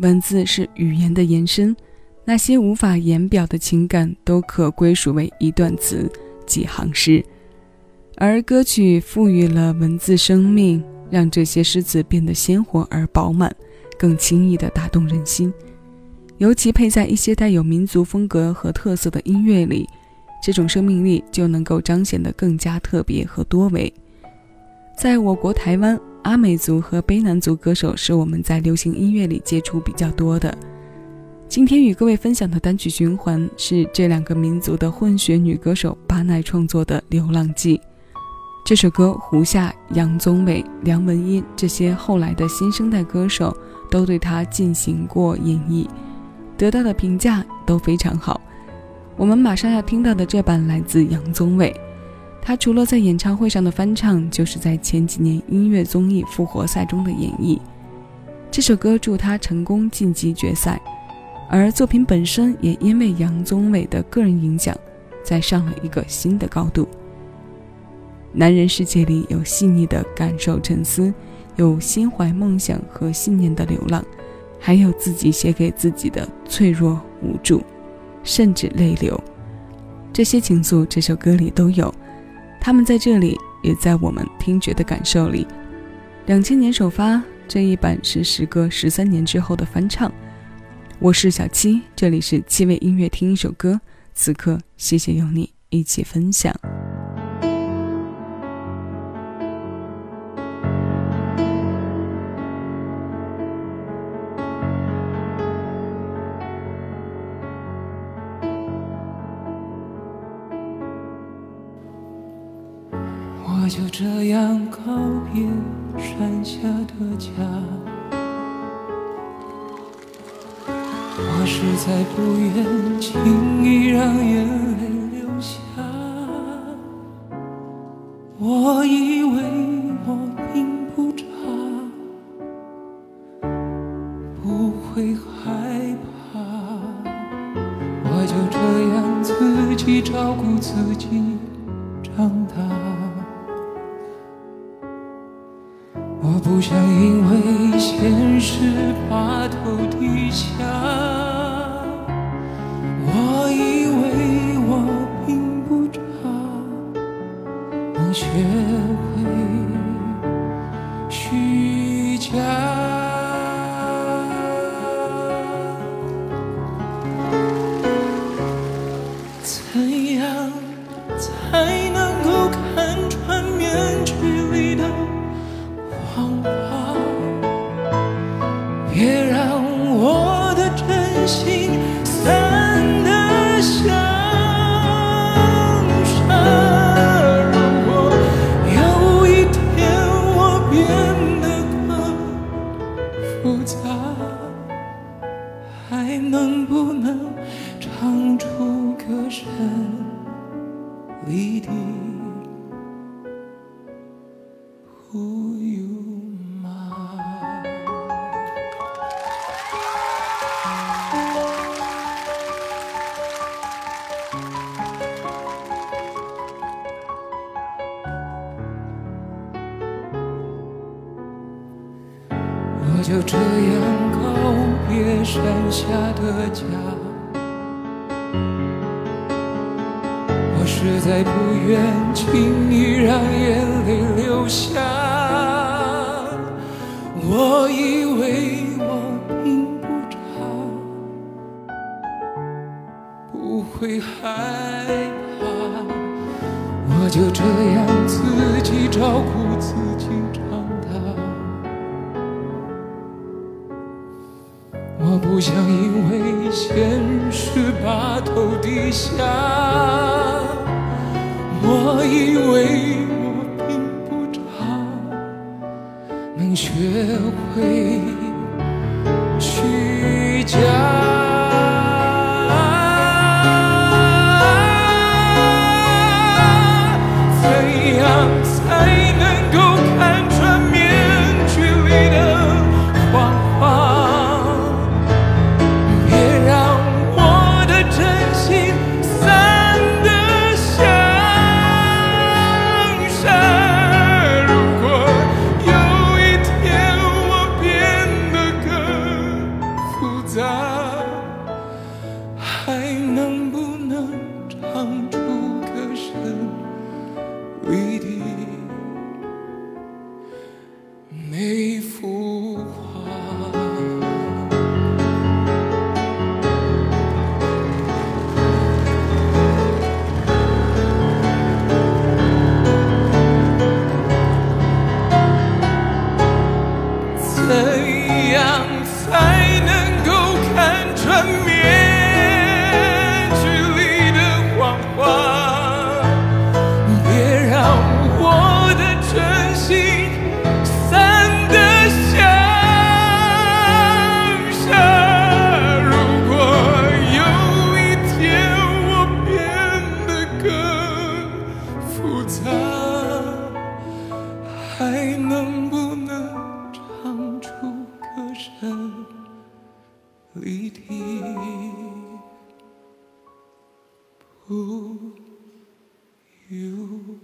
文字是语言的延伸，那些无法言表的情感都可归属为一段词、几行诗。而歌曲赋予了文字生命，让这些诗词变得鲜活而饱满，更轻易地打动人心。尤其配在一些带有民族风格和特色的音乐里，这种生命力就能够彰显得更加特别和多维。在我国台湾，阿美族和卑南族歌手是我们在流行音乐里接触比较多的。今天与各位分享的单曲循环是这两个民族的混血女歌手巴奈创作的《流浪记》。这首歌，胡夏、杨宗纬、梁文音这些后来的新生代歌手都对他进行过演绎，得到的评价都非常好。我们马上要听到的这版来自杨宗纬，他除了在演唱会上的翻唱，就是在前几年音乐综艺《复活赛》中的演绎。这首歌助他成功晋级决赛，而作品本身也因为杨宗纬的个人影响，再上了一个新的高度。男人世界里有细腻的感受沉思，有心怀梦想和信念的流浪，还有自己写给自己的脆弱无助，甚至泪流。这些情愫，这首歌里都有。他们在这里，也在我们听觉的感受里。两千年首发这一版是时隔十三年之后的翻唱。我是小七，这里是七味音乐，听一首歌。此刻，谢谢有你一起分享。就这样告别山下。的家，我实在不愿轻易让眼泪流下。我以为我并不差，不会害怕，我就这样自己照顾自己长大。不想因为现实把头低下，心散得像沙。如果有一天我变得更复杂，还能不能唱出歌声里的湖？就这样告别山下的家，我实在不愿轻易让眼泪流下。我以为我并不差，不会害怕，我就这样自己照顾自己我不想因为现实把头低下我以为我并不差能学会虚假怎样才能够才能够看穿面具里的谎话？别让我的真心散得像沙。如果有一天我变得更复杂，还能不能 who you